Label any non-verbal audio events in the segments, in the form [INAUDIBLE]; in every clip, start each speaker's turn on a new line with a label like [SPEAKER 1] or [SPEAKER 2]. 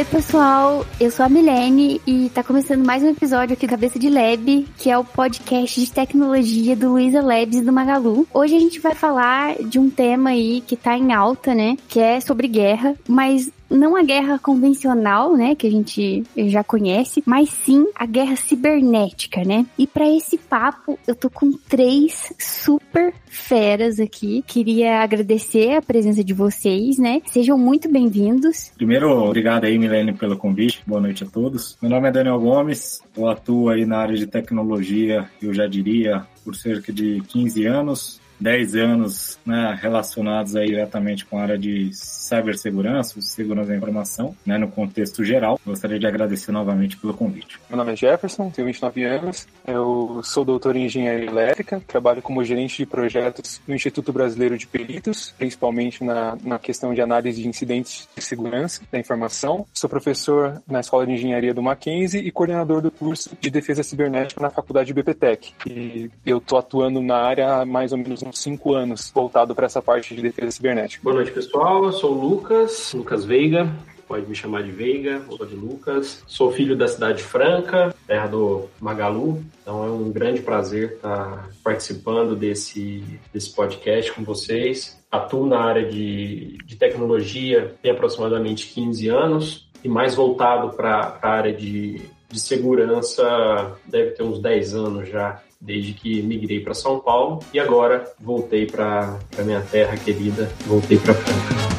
[SPEAKER 1] Oi, pessoal. Eu sou a Milene e tá começando mais um episódio aqui do Cabeça de Lab, que é o podcast de tecnologia do Luiza Labs e do Magalu. Hoje a gente vai falar de um tema aí que tá em alta, né? Que é sobre guerra, mas não a guerra convencional, né, que a gente já conhece, mas sim a guerra cibernética, né? E para esse papo, eu tô com três super feras aqui. Queria agradecer a presença de vocês, né? Sejam muito bem-vindos.
[SPEAKER 2] Primeiro, obrigado aí, Milene, pelo convite. Boa noite a todos. Meu nome é Daniel Gomes, eu atuo aí na área de tecnologia, eu já diria, por cerca de 15 anos. 10 anos né, relacionados aí diretamente com a área de cibersegurança, segurança da informação, né, no contexto geral. Gostaria de agradecer novamente pelo convite.
[SPEAKER 3] Meu nome é Jefferson, tenho 29 anos, eu sou doutor em engenharia elétrica, trabalho como gerente de projetos no Instituto Brasileiro de Peritos, principalmente na, na questão de análise de incidentes de segurança da informação. Sou professor na Escola de Engenharia do Mackenzie e coordenador do curso de defesa cibernética na Faculdade BPTEC. E eu estou atuando na área há mais ou menos 5 anos, voltado para essa parte de defesa cibernética.
[SPEAKER 4] Boa noite, pessoal. Eu sou Lucas, Lucas Veiga, pode me chamar de Veiga ou de Lucas. Sou filho da cidade Franca, terra do Magalu, então é um grande prazer estar participando desse, desse podcast com vocês. Atuo na área de, de tecnologia tem aproximadamente 15 anos e mais voltado para a área de, de segurança deve ter uns 10 anos já desde que migrei para São Paulo e agora voltei para minha terra querida, voltei para Franca.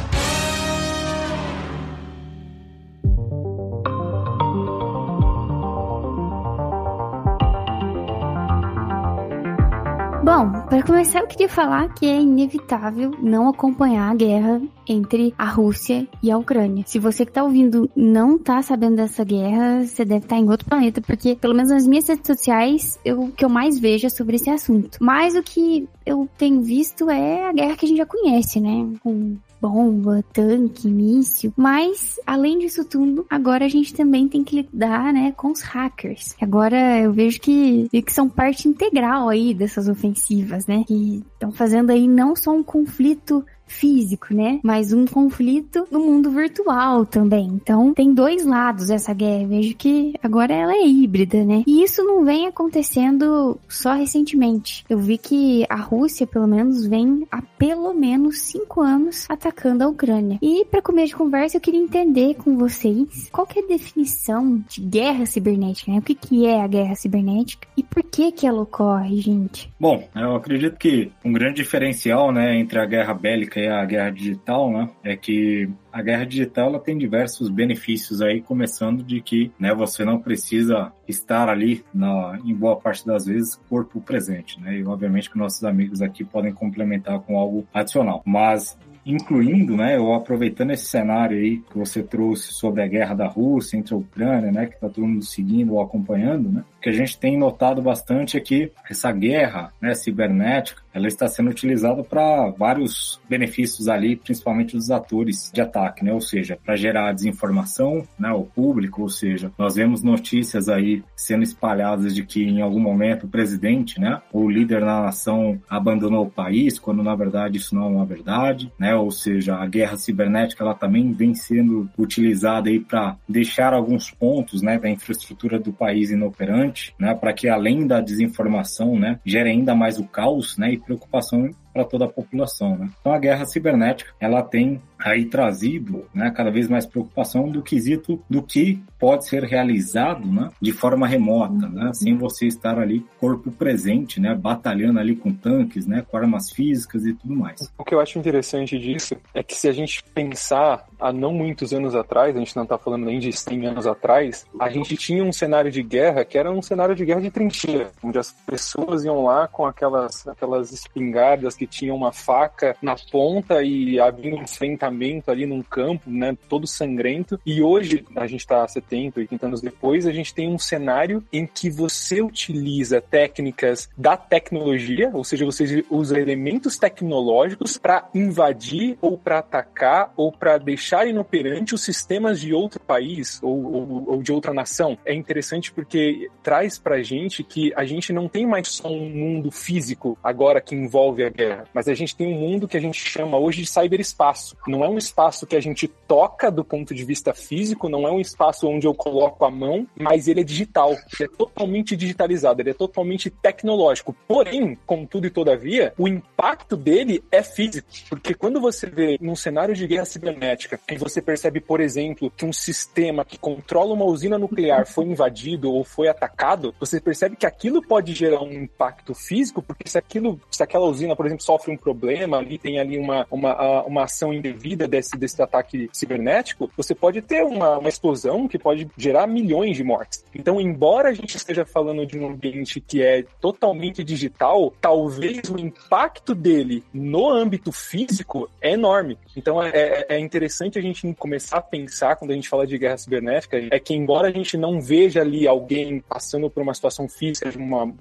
[SPEAKER 1] Para começar, eu queria falar que é inevitável não acompanhar a guerra entre a Rússia e a Ucrânia. Se você que tá ouvindo não tá sabendo dessa guerra, você deve estar tá em outro planeta, porque pelo menos nas minhas redes sociais, eu, o que eu mais vejo é sobre esse assunto. Mas o que eu tenho visto é a guerra que a gente já conhece, né? Com bomba, tanque, míssil. Mas, além disso tudo, agora a gente também tem que lidar, né, com os hackers. Agora eu vejo que, que são parte integral aí dessas ofensivas, né? Que estão fazendo aí não só um conflito físico, né? Mas um conflito no mundo virtual também. Então, tem dois lados essa guerra. Vejo que agora ela é híbrida, né? E isso não vem acontecendo só recentemente. Eu vi que a Rússia, pelo menos, vem há pelo menos cinco anos atacando a Ucrânia. E para começo de conversa, eu queria entender com vocês qual que é a definição de guerra cibernética, né? O que, que é a guerra cibernética e por que que ela ocorre, gente?
[SPEAKER 2] Bom, eu acredito que um grande diferencial, né, entre a guerra bélica e a guerra digital, né, é que a guerra digital ela tem diversos benefícios aí, começando de que né, você não precisa estar ali, na, em boa parte das vezes, corpo presente. Né? E obviamente que nossos amigos aqui podem complementar com algo adicional. Mas incluindo, né, ou aproveitando esse cenário aí que você trouxe sobre a guerra da Rússia entre a Ucrânia, né, que está todo mundo seguindo ou acompanhando, né, que a gente tem notado bastante é que essa guerra, né, cibernética, ela está sendo utilizada para vários benefícios ali, principalmente dos atores de ataque, né, ou seja, para gerar desinformação, né, ao público, ou seja, nós vemos notícias aí sendo espalhadas de que em algum momento o presidente, né, ou o líder da nação abandonou o país, quando na verdade isso não é uma verdade, né, ou seja, a guerra cibernética ela também vem sendo utilizada aí para deixar alguns pontos, né, da infraestrutura do país inoperante, né, para que além da desinformação, né, gere ainda mais o caos, né, e preocupação para toda a população. Né? Então a guerra cibernética ela tem aí trazido né, cada vez mais preocupação do quesito do que pode ser realizado né, de forma remota, né, sem você estar ali corpo presente, né, batalhando ali com tanques, né, com armas físicas e tudo mais.
[SPEAKER 3] O que eu acho interessante disso é que se a gente pensar há não muitos anos atrás, a gente não está falando nem de 100 anos atrás, a gente tinha um cenário de guerra que era um cenário de guerra de trincheira, onde as pessoas iam lá com aquelas, aquelas espingardas que tinham uma faca na ponta e havia um enfrentamento ali num campo, né, todo sangrento. E hoje, a gente está 70, 80 anos depois, a gente tem um cenário em que você utiliza técnicas da tecnologia, ou seja, você usa elementos tecnológicos para invadir ou para atacar ou para deixar inoperante os sistemas de outro país ou, ou, ou de outra nação é interessante porque traz pra gente que a gente não tem mais só um mundo físico agora que envolve a guerra, mas a gente tem um mundo que a gente chama hoje de cyberespaço. Não é um espaço que a gente toca do ponto de vista físico, não é um espaço onde eu coloco a mão, mas ele é digital, ele é totalmente digitalizado, ele é totalmente tecnológico. Porém, contudo e todavia, o impacto dele é físico, porque quando você vê num cenário de guerra cibernética e você percebe, por exemplo, que um sistema que controla uma usina nuclear foi invadido ou foi atacado, você percebe que aquilo pode gerar um impacto físico, porque se aquilo, se aquela usina, por exemplo, sofre um problema, ali tem ali uma, uma, uma ação indevida desse, desse ataque cibernético, você pode ter uma, uma explosão que pode gerar milhões de mortes. Então, embora a gente esteja falando de um ambiente que é totalmente digital, talvez o impacto dele no âmbito físico é enorme. Então, é, é, é interessante a gente começar a pensar, quando a gente fala de guerra cibernética, é que embora a gente não veja ali alguém passando por uma situação física, uma,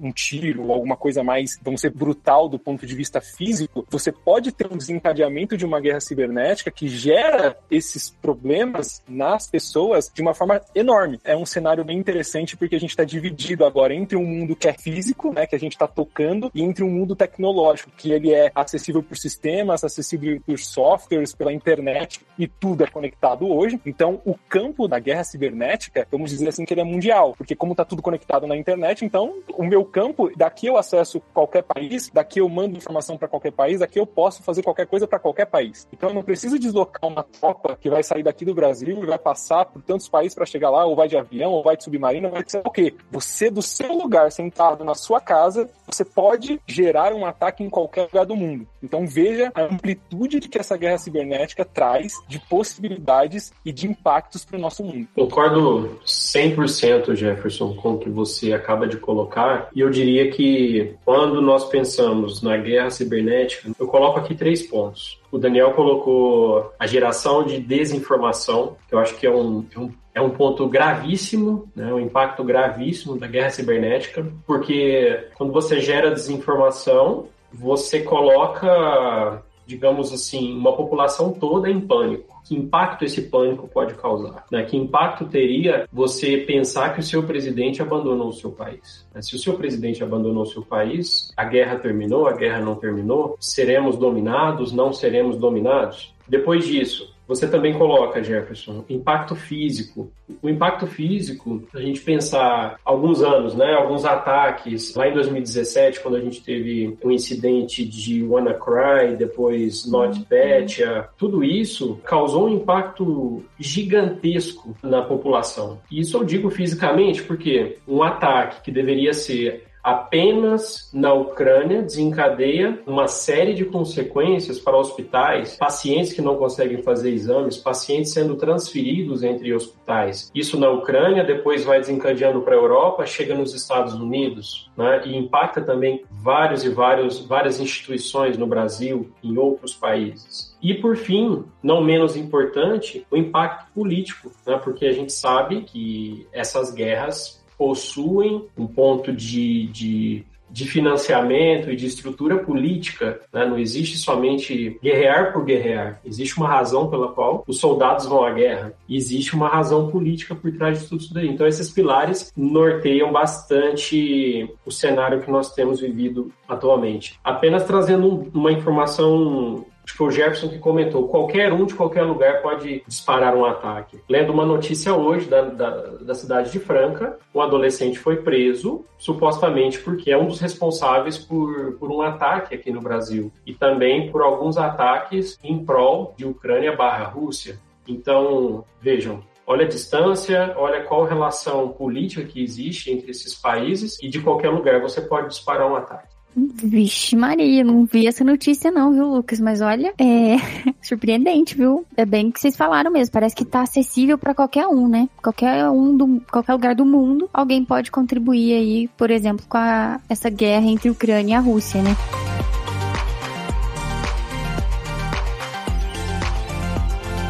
[SPEAKER 3] um tiro alguma coisa mais, vamos ser brutal do ponto de vista físico, você pode ter um desencadeamento de uma guerra cibernética que gera esses problemas nas pessoas de uma forma enorme. É um cenário bem interessante porque a gente está dividido agora entre um mundo que é físico, né, que a gente está tocando, e entre um mundo tecnológico, que ele é acessível por sistemas, acessível por softwares, pela internet, e tudo é conectado hoje. Então, o campo da guerra cibernética, vamos dizer assim, que ele é mundial, porque como está tudo conectado na internet, então o meu campo, daqui eu acesso qualquer país, daqui eu mando informação para qualquer país, daqui eu posso fazer qualquer coisa para qualquer país. Então, eu não preciso deslocar uma tropa que vai sair daqui do Brasil e vai passar por tantos países para chegar lá, ou vai de avião, ou vai de submarino, vai ser o quê? Você, do seu lugar, sentado na sua casa, você pode gerar um ataque em qualquer lugar do mundo. Então, veja a amplitude que essa guerra cibernética traz de possibilidades e de impactos para o nosso mundo.
[SPEAKER 4] Concordo 100%, Jefferson, com o que você acaba de colocar. E eu diria que quando nós pensamos na guerra cibernética, eu coloco aqui três pontos. O Daniel colocou a geração de desinformação, que eu acho que é um, é um é um ponto gravíssimo, né, um impacto gravíssimo da guerra cibernética, porque quando você gera desinformação, você coloca, digamos assim, uma população toda em pânico. Que impacto esse pânico pode causar? Né? Que impacto teria você pensar que o seu presidente abandonou o seu país? Né? Se o seu presidente abandonou o seu país, a guerra terminou, a guerra não terminou, seremos dominados, não seremos dominados? Depois disso, você também coloca, Jefferson, impacto físico. O impacto físico, a gente pensar alguns anos, né, alguns ataques, lá em 2017, quando a gente teve um incidente de WannaCry, depois NotPetya, tudo isso causou um impacto gigantesco na população. E isso eu digo fisicamente porque um ataque que deveria ser apenas na Ucrânia desencadeia uma série de consequências para hospitais, pacientes que não conseguem fazer exames, pacientes sendo transferidos entre hospitais. Isso na Ucrânia, depois vai desencadeando para a Europa, chega nos Estados Unidos, né, e impacta também vários e vários, várias instituições no Brasil, em outros países. E, por fim, não menos importante, o impacto político, né? porque a gente sabe que essas guerras possuem um ponto de, de, de financiamento e de estrutura política. Né? Não existe somente guerrear por guerrear. Existe uma razão pela qual os soldados vão à guerra. Existe uma razão política por trás de tudo isso daí. Então, esses pilares norteiam bastante o cenário que nós temos vivido atualmente. Apenas trazendo uma informação Acho que foi o Jefferson que comentou: qualquer um de qualquer lugar pode disparar um ataque. Lendo uma notícia hoje da, da, da, cidade de Franca, um adolescente foi preso, supostamente porque é um dos responsáveis por, por um ataque aqui no Brasil e também por alguns ataques em prol de Ucrânia barra Rússia. Então, vejam, olha a distância, olha qual relação política que existe entre esses países e de qualquer lugar você pode disparar um ataque.
[SPEAKER 1] Vixe Maria, não vi essa notícia não, viu, Lucas? Mas olha, é [LAUGHS] surpreendente, viu? É bem que vocês falaram mesmo, parece que tá acessível para qualquer um, né? Qualquer um do qualquer lugar do mundo, alguém pode contribuir aí, por exemplo, com a, essa guerra entre Ucrânia e a Rússia, né?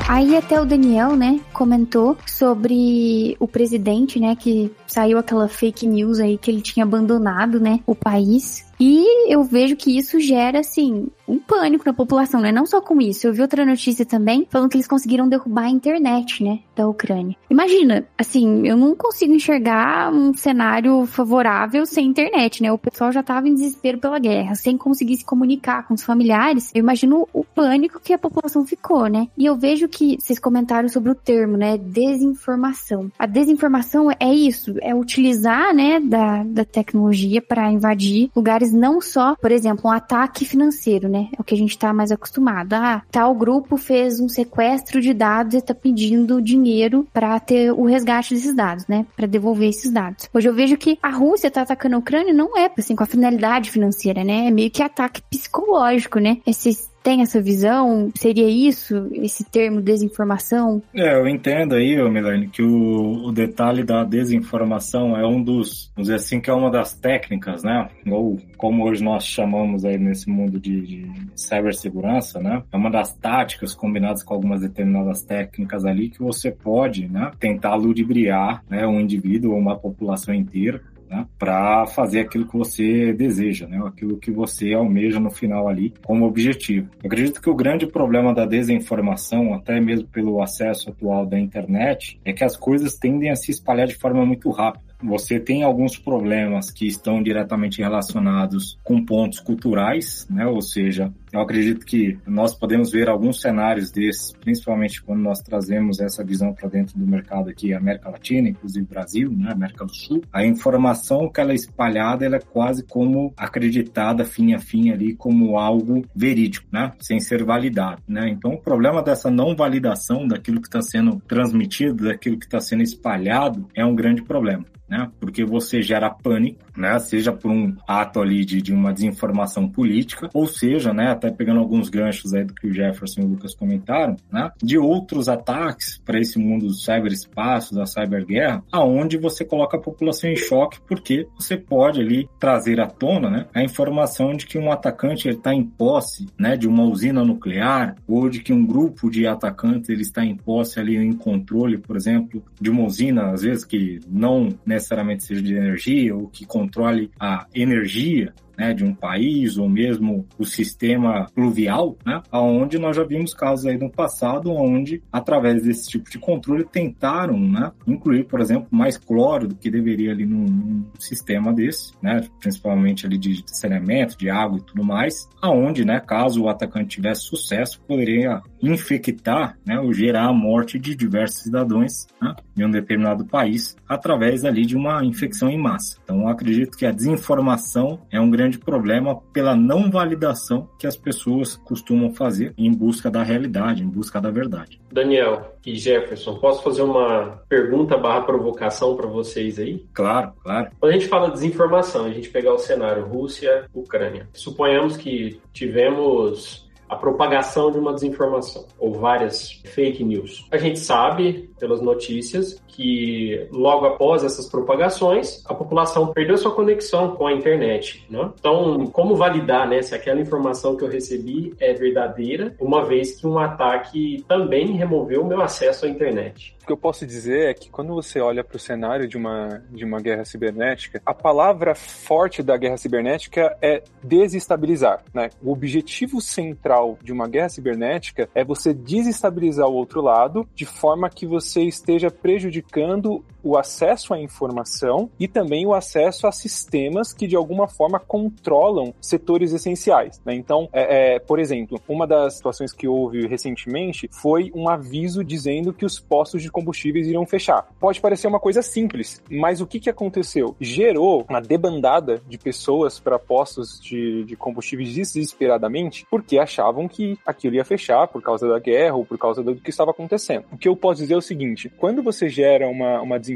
[SPEAKER 1] Aí até o Daniel, né, comentou sobre o presidente, né, que saiu aquela fake news aí que ele tinha abandonado, né, o país. E eu vejo que isso gera, assim, um pânico na população, né? Não só com isso. Eu vi outra notícia também falando que eles conseguiram derrubar a internet, né? Da Ucrânia. Imagina, assim, eu não consigo enxergar um cenário favorável sem internet, né? O pessoal já tava em desespero pela guerra, sem conseguir se comunicar com os familiares. Eu imagino o pânico que a população ficou, né? E eu vejo que vocês comentaram sobre o termo, né? Desinformação. A desinformação é isso, é utilizar, né, da, da tecnologia para invadir lugares não só, por exemplo, um ataque financeiro, né? É o que a gente tá mais acostumado. Ah, tal grupo fez um sequestro de dados e tá pedindo dinheiro para ter o resgate desses dados, né? Para devolver esses dados. Hoje eu vejo que a Rússia tá atacando a Ucrânia não é assim com a finalidade financeira, né? É meio que ataque psicológico, né? Esses tem essa visão? Seria isso, esse termo desinformação?
[SPEAKER 2] É, eu entendo aí, Milene, que o, o, detalhe da desinformação é um dos, vamos dizer assim, que é uma das técnicas, né? Ou como hoje nós chamamos aí nesse mundo de, de cibersegurança, né? É uma das táticas combinadas com algumas determinadas técnicas ali que você pode, né? Tentar ludibriar, né? Um indivíduo ou uma população inteira né, para fazer aquilo que você deseja, né, aquilo que você almeja no final ali como objetivo. Eu acredito que o grande problema da desinformação, até mesmo pelo acesso atual da internet, é que as coisas tendem a se espalhar de forma muito rápida você tem alguns problemas que estão diretamente relacionados com pontos culturais, né? Ou seja, eu acredito que nós podemos ver alguns cenários desses, principalmente quando nós trazemos essa visão para dentro do mercado aqui, América Latina, inclusive Brasil, né? América do Sul. A informação que ela é espalhada, ela é quase como acreditada fim a fim ali como algo verídico, né? Sem ser validado, né? Então, o problema dessa não validação daquilo que está sendo transmitido, daquilo que está sendo espalhado, é um grande problema né? Porque você gera pânico, né? Seja por um ato ali de, de uma desinformação política, ou seja, né? Até pegando alguns ganchos aí do que o Jefferson e o Lucas comentaram, né? De outros ataques para esse mundo do cyberespaço, da cyberguerra, aonde você coloca a população em choque, porque você pode ali trazer à tona, né? A informação de que um atacante está em posse, né? De uma usina nuclear, ou de que um grupo de atacantes ele está em posse ali em controle, por exemplo, de uma usina, às vezes que não né, necessariamente seja de energia ou que controle a energia né, de um país ou mesmo o sistema pluvial, né, aonde nós já vimos casos aí no passado onde, através desse tipo de controle, tentaram né, incluir, por exemplo, mais cloro do que deveria ali num, num sistema desse, né, principalmente ali de, de saneamento, de água e tudo mais, aonde, né, caso o atacante tivesse sucesso, poderia infectar né, ou gerar a morte de diversos cidadãos né, em um determinado país através ali de uma infecção em massa. Então, eu acredito que a desinformação é um grande problema pela não validação que as pessoas costumam fazer em busca da realidade, em busca da verdade.
[SPEAKER 4] Daniel e Jefferson, posso fazer uma pergunta barra provocação para vocês aí?
[SPEAKER 2] Claro, claro.
[SPEAKER 4] Quando a gente fala de desinformação, a gente pegar o cenário Rússia, Ucrânia. Suponhamos que tivemos a propagação de uma desinformação ou várias fake news. A gente sabe pelas notícias que logo após essas propagações a população perdeu sua conexão com a internet. Né? Então, como validar né, se aquela informação que eu recebi é verdadeira, uma vez que um ataque também removeu o meu acesso à internet?
[SPEAKER 3] O que eu posso dizer é que quando você olha para o cenário de uma, de uma guerra cibernética, a palavra forte da guerra cibernética é desestabilizar. Né? O objetivo central de uma guerra cibernética é você desestabilizar o outro lado de forma que você esteja prejudicando o acesso à informação e também o acesso a sistemas que de alguma forma controlam setores essenciais. Né? Então, é, é, por exemplo, uma das situações que houve recentemente foi um aviso dizendo que os postos de combustíveis iriam fechar. Pode parecer uma coisa simples, mas o que, que aconteceu? Gerou uma debandada de pessoas para postos de, de combustíveis desesperadamente porque achavam que aquilo ia fechar por causa da guerra ou por causa do que estava acontecendo. O que eu posso dizer é o seguinte: quando você gera uma, uma desinformação,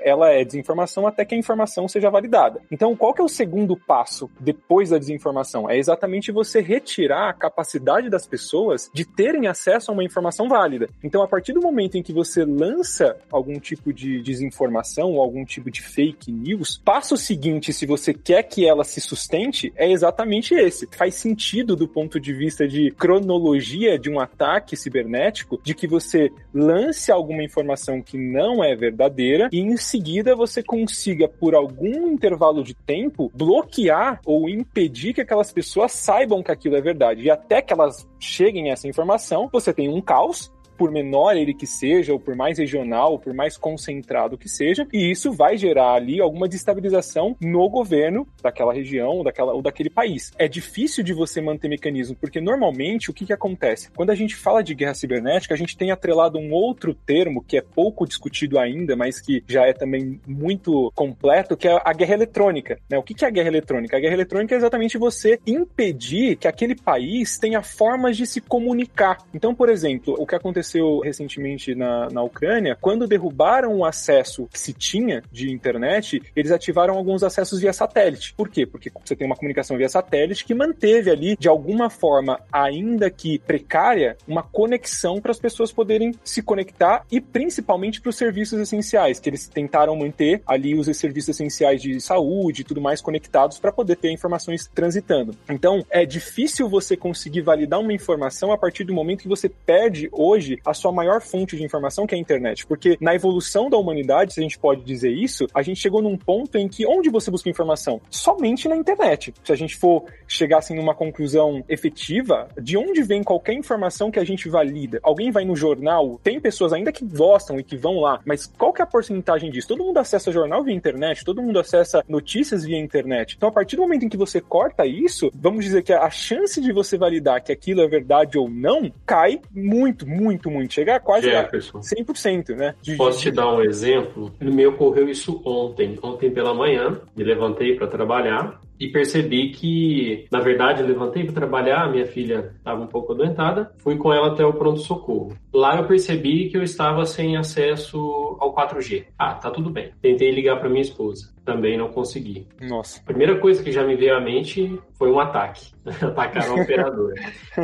[SPEAKER 3] ela é desinformação até que a informação seja validada. Então, qual que é o segundo passo depois da desinformação? É exatamente você retirar a capacidade das pessoas de terem acesso a uma informação válida. Então, a partir do momento em que você lança algum tipo de desinformação ou algum tipo de fake news, passo seguinte, se você quer que ela se sustente, é exatamente esse. Faz sentido do ponto de vista de cronologia de um ataque cibernético, de que você lance alguma informação que não é verdadeira e em seguida você consiga, por algum intervalo de tempo, bloquear ou impedir que aquelas pessoas saibam que aquilo é verdade. E até que elas cheguem a essa informação, você tem um caos por menor ele que seja, ou por mais regional, ou por mais concentrado que seja, e isso vai gerar ali alguma destabilização no governo daquela região daquela, ou daquele país. É difícil de você manter mecanismo, porque normalmente o que, que acontece? Quando a gente fala de guerra cibernética, a gente tem atrelado um outro termo que é pouco discutido ainda, mas que já é também muito completo, que é a guerra eletrônica. Né? O que, que é a guerra eletrônica? A guerra eletrônica é exatamente você impedir que aquele país tenha formas de se comunicar. Então, por exemplo, o que aconteceu aconteceu recentemente na, na Ucrânia, quando derrubaram o acesso que se tinha de internet, eles ativaram alguns acessos via satélite. Por quê? Porque você tem uma comunicação via satélite que manteve ali, de alguma forma, ainda que precária, uma conexão para as pessoas poderem se conectar e principalmente para os serviços essenciais, que eles tentaram manter ali os serviços essenciais de saúde e tudo mais conectados para poder ter informações transitando. Então, é difícil você conseguir validar uma informação a partir do momento que você perde hoje a sua maior fonte de informação, que é a internet. Porque na evolução da humanidade, se a gente pode dizer isso, a gente chegou num ponto em que onde você busca informação? Somente na internet. Se a gente for chegar assim numa conclusão efetiva, de onde vem qualquer informação que a gente valida? Alguém vai no jornal, tem pessoas ainda que gostam e que vão lá, mas qual que é a porcentagem disso? Todo mundo acessa jornal via internet, todo mundo acessa notícias via internet. Então, a partir do momento em que você corta isso, vamos dizer que a chance de você validar que aquilo é verdade ou não cai muito, muito, muito. Chega a quase Jefferson. a 100%, né?
[SPEAKER 4] De... Posso te dar um exemplo? No meu ocorreu isso ontem. Ontem pela manhã, me levantei para trabalhar e percebi que, na verdade, eu levantei para trabalhar, minha filha estava um pouco adoentada, fui com ela até o pronto-socorro. Lá eu percebi que eu estava sem acesso ao 4G. Ah, tá tudo bem. Tentei ligar para minha esposa, também não consegui.
[SPEAKER 3] Nossa.
[SPEAKER 4] A primeira coisa que já me veio à mente foi um ataque. [LAUGHS] Atacaram o operador.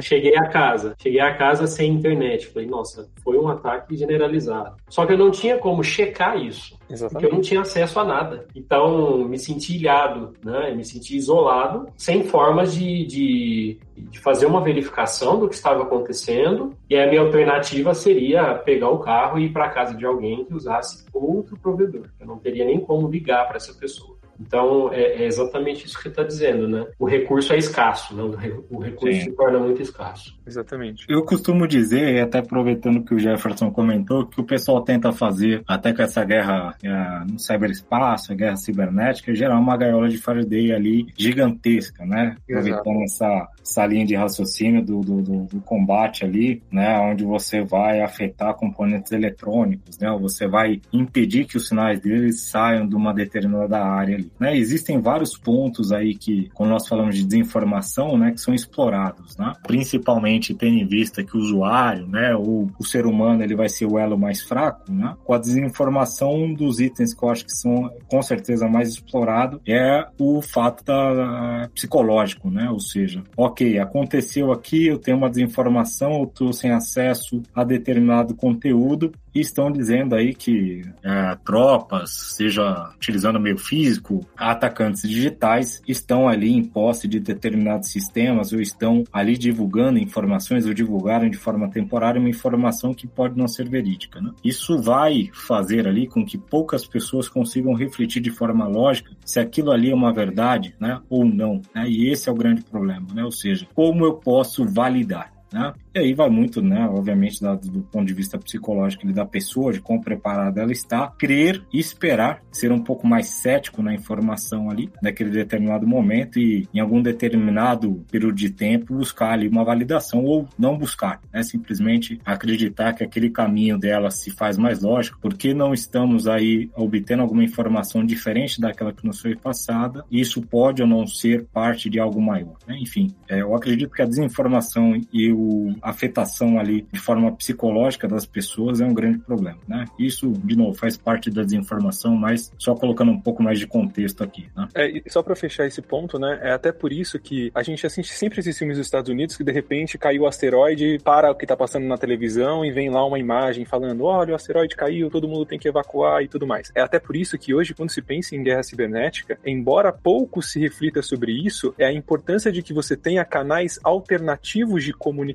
[SPEAKER 4] Cheguei a casa, cheguei a casa sem internet. Falei, nossa, foi um ataque generalizado. Só que eu não tinha como checar isso. Exatamente. Porque eu não tinha acesso a nada. Então, me senti ilhado, né? Me senti isolado, sem formas de, de, de fazer uma verificação do que estava acontecendo. E a minha alternativa seria pegar o carro e ir para casa de alguém que usasse outro provedor. Eu não teria nem como ligar para essa pessoa. Então, é, é, exatamente isso que você está dizendo, né? O recurso é escasso, né? O recurso Sim. se torna muito escasso.
[SPEAKER 3] Exatamente.
[SPEAKER 2] Eu costumo dizer, e até aproveitando que o Jefferson comentou, que o pessoal tenta fazer, até com essa guerra é, no cyberespaço, a guerra cibernética, gerar uma gaiola de Faraday ali gigantesca, né? Aproveitando essa, essa linha de raciocínio do, do, do, do, combate ali, né? Onde você vai afetar componentes eletrônicos, né? Você vai impedir que os sinais deles saiam de uma determinada área ali. Né? Existem vários pontos aí que, quando nós falamos de desinformação, né, que são explorados, né? Principalmente tendo em vista que o usuário, né, ou o ser humano, ele vai ser o elo mais fraco, né? Com a desinformação, um dos itens que eu acho que são com certeza mais explorado é o fato da psicológico, né? Ou seja, ok, aconteceu aqui, eu tenho uma desinformação, eu estou sem acesso a determinado conteúdo e estão dizendo aí que é, tropas, seja utilizando meio físico, atacantes digitais, estão ali em posse de determinados sistemas ou estão ali divulgando informações ou divulgaram de forma temporária uma informação que pode não ser verídica. Né? Isso vai fazer ali com que poucas pessoas consigam refletir de forma lógica se aquilo ali é uma verdade né, ou não. Né? E esse é o grande problema, né? ou seja, como eu posso validar. Né? E aí vai muito, né, obviamente, do, ponto de vista psicológico da pessoa, de quão preparada ela está, crer e esperar, ser um pouco mais cético na informação ali, naquele determinado momento e em algum determinado período de tempo buscar ali uma validação ou não buscar, né, simplesmente acreditar que aquele caminho dela se faz mais lógico, porque não estamos aí obtendo alguma informação diferente daquela que nos foi passada, e isso pode ou não ser parte de algo maior, né? Enfim, é, eu acredito que a desinformação e o, a afetação ali de forma psicológica das pessoas é um grande problema, né? Isso, de novo, faz parte da desinformação, mas só colocando um pouco mais de contexto aqui, né?
[SPEAKER 3] É, só para fechar esse ponto, né? É até por isso que a gente assiste sempre esses filmes dos Estados Unidos que de repente caiu o asteroide, para o que tá passando na televisão e vem lá uma imagem falando: olha, o asteroide caiu, todo mundo tem que evacuar e tudo mais. É até por isso que hoje, quando se pensa em guerra cibernética, embora pouco se reflita sobre isso, é a importância de que você tenha canais alternativos de comunicação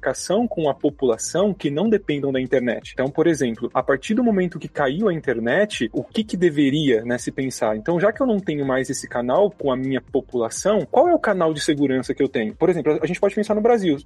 [SPEAKER 3] com a população que não dependam da internet. Então, por exemplo, a partir do momento que caiu a internet, o que, que deveria né, se pensar? Então, já que eu não tenho mais esse canal com a minha população, qual é o canal de segurança que eu tenho? Por exemplo, a gente pode pensar no Brasil.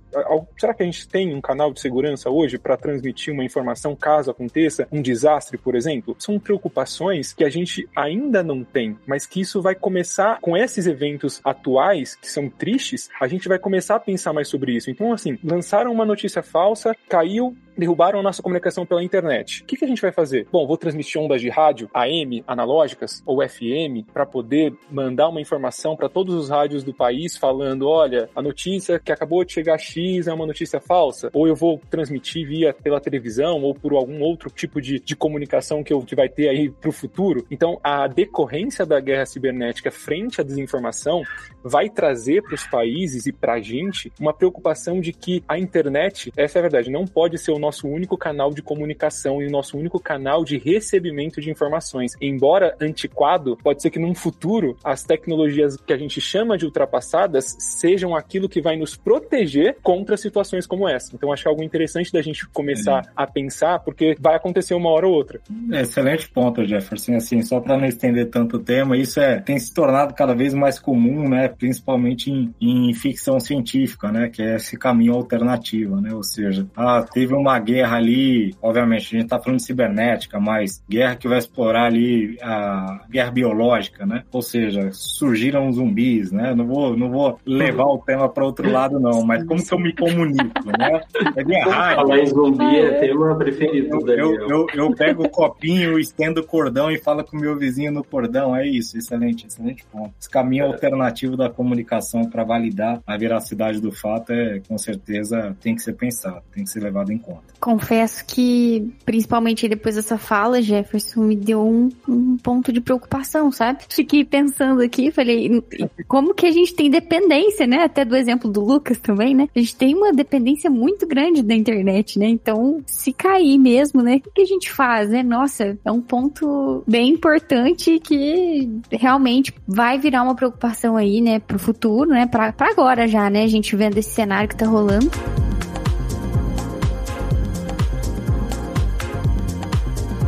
[SPEAKER 3] Será que a gente tem um canal de segurança hoje para transmitir uma informação caso aconteça um desastre, por exemplo? São preocupações que a gente ainda não tem, mas que isso vai começar com esses eventos atuais que são tristes, a gente vai começar a pensar mais sobre isso. Então, assim, lançaram uma notícia falsa, caiu, derrubaram a nossa comunicação pela internet. O que, que a gente vai fazer? Bom, vou transmitir ondas de rádio AM, analógicas ou FM, para poder mandar uma informação para todos os rádios do país falando: olha, a notícia que acabou de chegar X é uma notícia falsa. Ou eu vou transmitir via pela televisão ou por algum outro tipo de, de comunicação que, eu, que vai ter aí para o futuro. Então, a decorrência da guerra cibernética frente à desinformação vai trazer para os países e para a gente uma preocupação de que a internet, essa é a verdade, não pode ser o nosso único canal de comunicação e o nosso único canal de recebimento de informações. Embora antiquado, pode ser que num futuro as tecnologias que a gente chama de ultrapassadas sejam aquilo que vai nos proteger contra situações como essa. Então acho algo interessante da gente começar é. a pensar, porque vai acontecer uma hora ou outra.
[SPEAKER 2] Excelente ponto, Jefferson. Assim, só para não estender tanto o tema, isso é tem se tornado cada vez mais comum, né? Principalmente em, em ficção científica, né? Que é esse caminho alternativo, né? Ou seja, ah, teve uma guerra ali, obviamente, a gente tá falando de cibernética, mas guerra que vai explorar ali a guerra biológica, né? Ou seja, surgiram zumbis, né? Não vou, não vou levar o tema para outro lado, não, mas como que eu me comunico, né?
[SPEAKER 4] É minha rádio. Falar em zumbi é tema preferido
[SPEAKER 2] eu, eu, eu, eu, pego o copinho, estendo o cordão e falo com o meu vizinho no cordão. É isso, excelente, excelente ponto. Esse caminho alternativo da comunicação para validar a veracidade do fato é, com certeza, tem que ser pensado, tem que ser levado em conta.
[SPEAKER 1] Confesso que, principalmente depois dessa fala, Jefferson, me deu um, um ponto de preocupação, sabe? Fiquei pensando aqui, falei, como que a gente tem dependência, né? Até do exemplo do Lucas também, né? A gente tem uma dependência muito grande da internet, né? Então, se cair mesmo, né? O que a gente faz, né? Nossa, é um ponto bem importante que realmente vai virar uma preocupação aí, né? Pro futuro, né? Pra, pra agora já, né? A gente vendo esse cenário que tá rolando.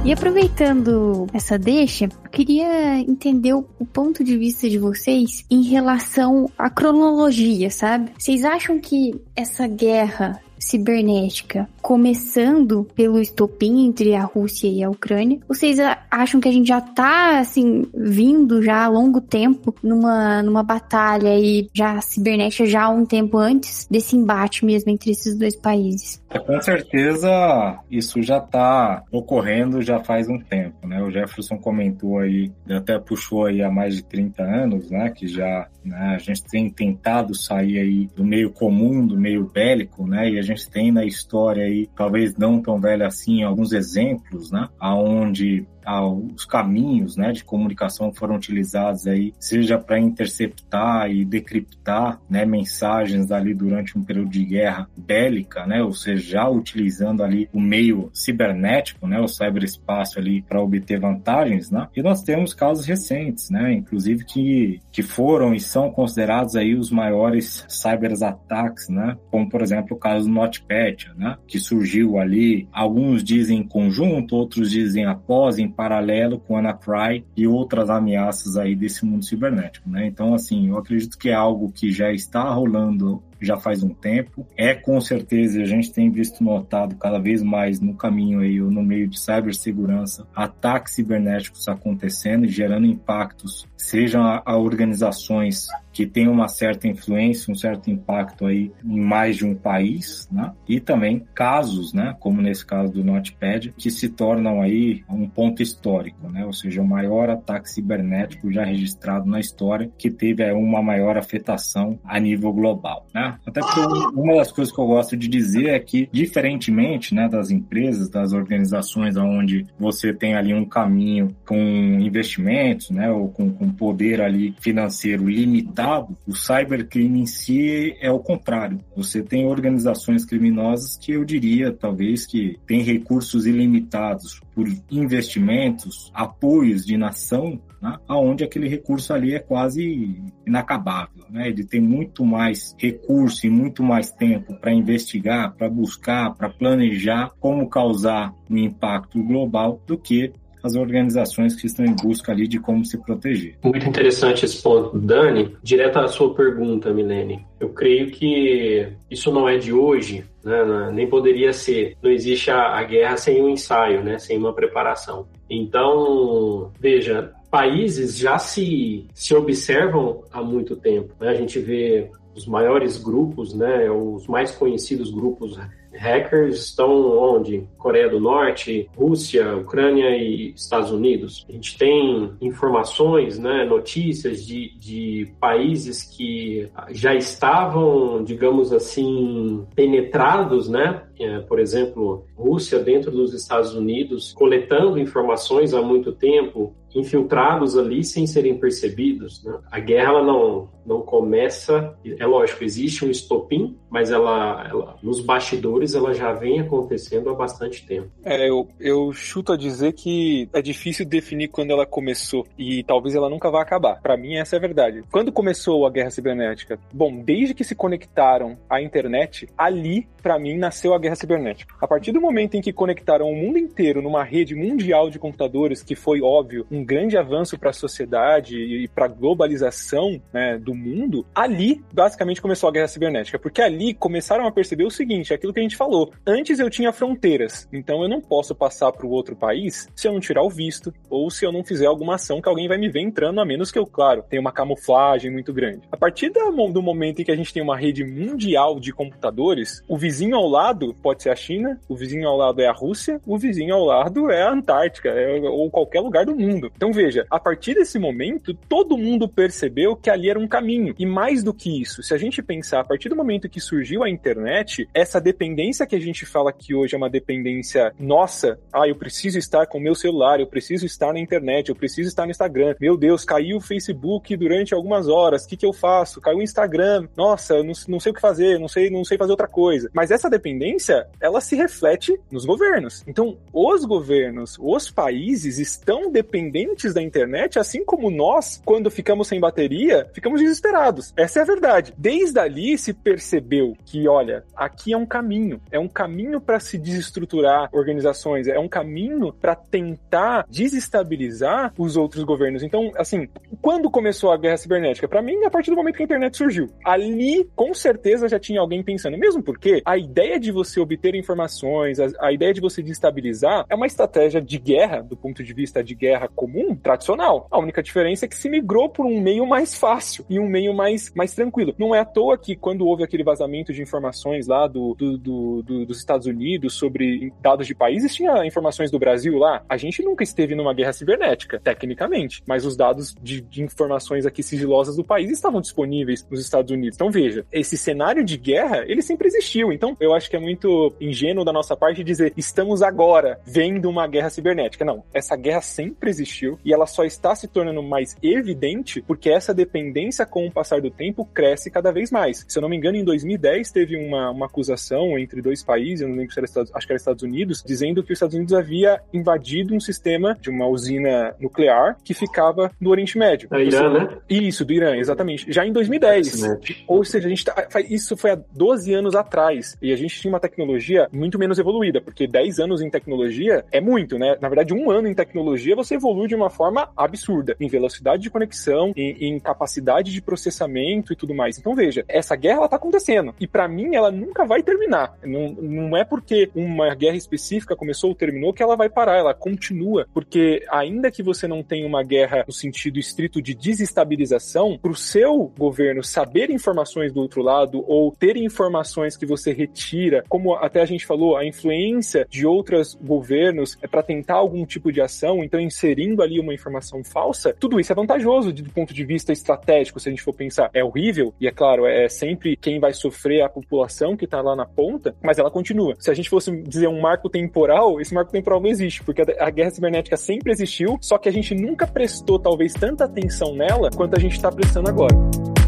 [SPEAKER 1] E aproveitando essa deixa, eu queria entender o, ponto de vista de vocês em relação à cronologia, sabe? Vocês acham que essa guerra cibernética, começando pelo estopim entre a Rússia e a Ucrânia? Vocês acham que a gente já tá, assim, vindo já há longo tempo numa, numa batalha e já cibernética já há um tempo antes desse embate mesmo entre esses dois países?
[SPEAKER 2] É, com certeza isso já está ocorrendo já faz um tempo, né? O Jefferson comentou aí, até puxou aí há mais de 30 anos, né? Que já né, a gente tem tentado sair aí do meio comum, do meio bélico, né? E a gente tem na história aí, talvez não tão velha assim, alguns exemplos, né? Aonde os caminhos né, de comunicação foram utilizados aí, seja para interceptar e decriptar né, mensagens ali durante um período de guerra bélica, né, ou seja, já utilizando ali o meio cibernético, né, o cyberespaço ali para obter vantagens, né, e nós temos casos recentes, né, inclusive que, que foram e são considerados aí os maiores cyberataques, né, como por exemplo o caso do NotPetya, né, que surgiu ali, alguns dizem em conjunto, outros dizem após, em paralelo com Anacry e outras ameaças aí desse mundo cibernético, né? Então, assim, eu acredito que é algo que já está rolando já faz um tempo. É com certeza, a gente tem visto notado cada vez mais no caminho aí, no meio de cibersegurança, ataques cibernéticos acontecendo e gerando impactos, sejam a, a organizações que têm uma certa influência, um certo impacto aí em mais de um país, né? E também casos, né, como nesse caso do Notepad, que se tornam aí um ponto histórico, né? Ou seja, o maior ataque cibernético já registrado na história que teve aí, uma maior afetação a nível global, né? Até porque uma das coisas que eu gosto de dizer é que, diferentemente, né, das empresas, das organizações onde você tem ali um caminho com investimentos, né, ou com, com poder ali financeiro limitado, o cybercrime em si é o contrário. Você tem organizações criminosas que eu diria, talvez, que têm recursos ilimitados por investimentos, apoios de nação, né, aonde aquele recurso ali é quase inacabável. Né? Ele tem muito mais recurso e muito mais tempo para investigar, para buscar, para planejar como causar um impacto global do que as organizações que estão em busca ali de como se proteger.
[SPEAKER 4] Muito interessante esse ponto, Dani. Direto à sua pergunta, Milene. Eu creio que isso não é de hoje, né? nem poderia ser. Não existe a, a guerra sem um ensaio, né? sem uma preparação. Então, veja, países já se, se observam há muito tempo. Né? A gente vê os maiores grupos, né, os mais conhecidos grupos hackers estão onde? Coreia do Norte, Rússia, Ucrânia e Estados Unidos. A gente tem informações, né, notícias de, de países que já estavam, digamos assim, penetrados, né? É, por exemplo, Rússia dentro dos Estados Unidos, coletando informações há muito tempo, infiltrados ali sem serem percebidos. Né? A guerra ela não, não começa, é lógico, existe um estopim, mas ela, ela, nos bastidores ela já vem acontecendo há bastante tempo.
[SPEAKER 3] É, eu, eu chuto a dizer que é difícil definir quando ela começou e talvez ela nunca vá acabar. Para mim essa é a verdade. Quando começou a guerra cibernética? Bom, desde que se conectaram à internet, ali para mim nasceu a guerra cibernética. A partir do momento em que conectaram o mundo inteiro numa rede mundial de computadores, que foi óbvio um grande avanço para a sociedade e para a globalização né, do mundo, ali basicamente começou a guerra cibernética, porque ali começaram a perceber o seguinte, é aquilo que a gente falou. Antes eu tinha fronteiras, então eu não posso passar para o outro país se eu não tirar o visto ou se eu não fizer alguma ação que alguém vai me ver entrando, a menos que eu, claro, tenha uma camuflagem muito grande. A partir do momento em que a gente tem uma rede mundial de computadores, o vizinho ao lado pode ser a China, o vizinho ao lado é a Rússia, o vizinho ao lado é a Antártica, é, ou qualquer lugar do mundo. Então veja, a partir desse momento, todo mundo percebeu que ali era um caminho. E mais do que isso, se a gente pensar, a partir do momento que surgiu a internet, essa dependência que a gente fala que hoje é uma dependência nossa, ah, eu preciso estar com o meu celular, eu preciso estar na internet, eu preciso estar no Instagram. Meu Deus, caiu o Facebook durante algumas horas, o que, que eu faço? Caiu o Instagram, nossa, eu não, não sei o que fazer, não sei, não sei fazer outra coisa. Mas essa dependência, ela se reflete nos governos. Então, os governos, os países estão dependentes da internet, assim como nós, quando ficamos sem bateria, ficamos desesperados. Essa é a verdade. Desde ali se percebeu que, olha, aqui é um caminho, é um caminho para se desestruturar organizações, é um caminho para tentar desestabilizar os outros governos. Então, assim, quando começou a guerra cibernética? Para mim, a partir do momento que a internet surgiu. Ali, com certeza, já tinha alguém pensando, mesmo porque a ideia de você obter informações, a, a ideia de você destabilizar é uma estratégia de guerra, do ponto de vista de guerra comum tradicional. A única diferença é que se migrou por um meio mais fácil e um meio mais, mais tranquilo. Não é à toa que quando houve aquele vazamento de informações lá do, do, do, do dos Estados Unidos sobre dados de países, tinha informações do Brasil lá. A gente nunca esteve numa guerra cibernética, tecnicamente, mas os dados de, de informações aqui sigilosas do país estavam disponíveis nos Estados Unidos. Então veja, esse cenário de guerra, ele sempre existiu. Então eu acho que é muito ingênuo da nossa parte dizer estamos agora vendo uma guerra cibernética. Não, essa guerra sempre existiu e ela só está se tornando mais evidente porque essa dependência com o passar do tempo cresce cada vez mais. Se eu não me engano, em 2010 teve uma, uma acusação entre dois países, eu não lembro se era Estados, acho que era Estados Unidos, dizendo que os Estados Unidos havia invadido um sistema de uma usina nuclear que ficava no Oriente Médio.
[SPEAKER 4] Do Irã, né?
[SPEAKER 3] Isso, do Irã, exatamente. Já em 2010. Ou seja, a gente tá, isso foi há 12 anos atrás e a gente tinha uma tecnologia muito menos evoluída, porque 10 anos em tecnologia é muito, né? Na verdade, um ano em tecnologia você evolui de uma forma absurda em velocidade de conexão, em, em capacidade de processamento e tudo mais. Então veja, essa guerra ela tá acontecendo e para mim ela nunca vai terminar. Não, não é porque uma guerra específica começou ou terminou que ela vai parar, ela continua, porque ainda que você não tenha uma guerra no sentido estrito de desestabilização, para o seu governo saber informações do outro lado ou ter informações que você retira, como até a gente falou, a influência de outros governos é para tentar algum tipo de ação, então inserindo ali uma informação falsa, tudo isso é vantajoso do ponto de vista estratégico, se a gente for pensar. É horrível, e é claro, é sempre quem vai sofrer sofrer a população que está lá na ponta, mas ela continua. Se a gente fosse dizer um marco temporal, esse marco temporal não existe, porque a guerra cibernética sempre existiu, só que a gente nunca prestou talvez tanta atenção nela quanto a gente está prestando agora.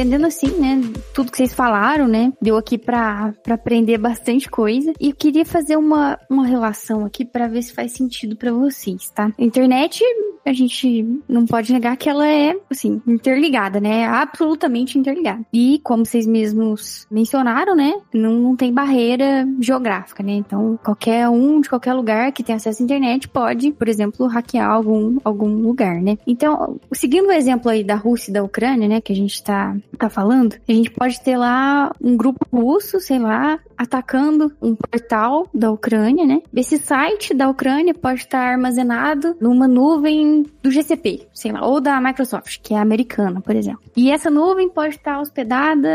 [SPEAKER 1] Entendendo assim, né, tudo que vocês falaram, né, deu aqui para aprender bastante coisa. E eu queria fazer uma, uma relação aqui para ver se faz sentido para vocês, tá? A internet, a gente não pode negar que ela é, assim, interligada, né? Absolutamente interligada. E, como vocês mesmos mencionaram, né, não, não tem barreira geográfica, né? Então, qualquer um de qualquer lugar que tenha acesso à internet pode, por exemplo, hackear algum, algum lugar, né? Então, seguindo o exemplo aí da Rússia e da Ucrânia, né, que a gente tá tá falando, a gente pode ter lá um grupo russo, sei lá, atacando um portal da Ucrânia, né? Esse site da Ucrânia pode estar armazenado numa nuvem do GCP, sei lá, ou da Microsoft, que é americana, por exemplo. E essa nuvem pode estar hospedada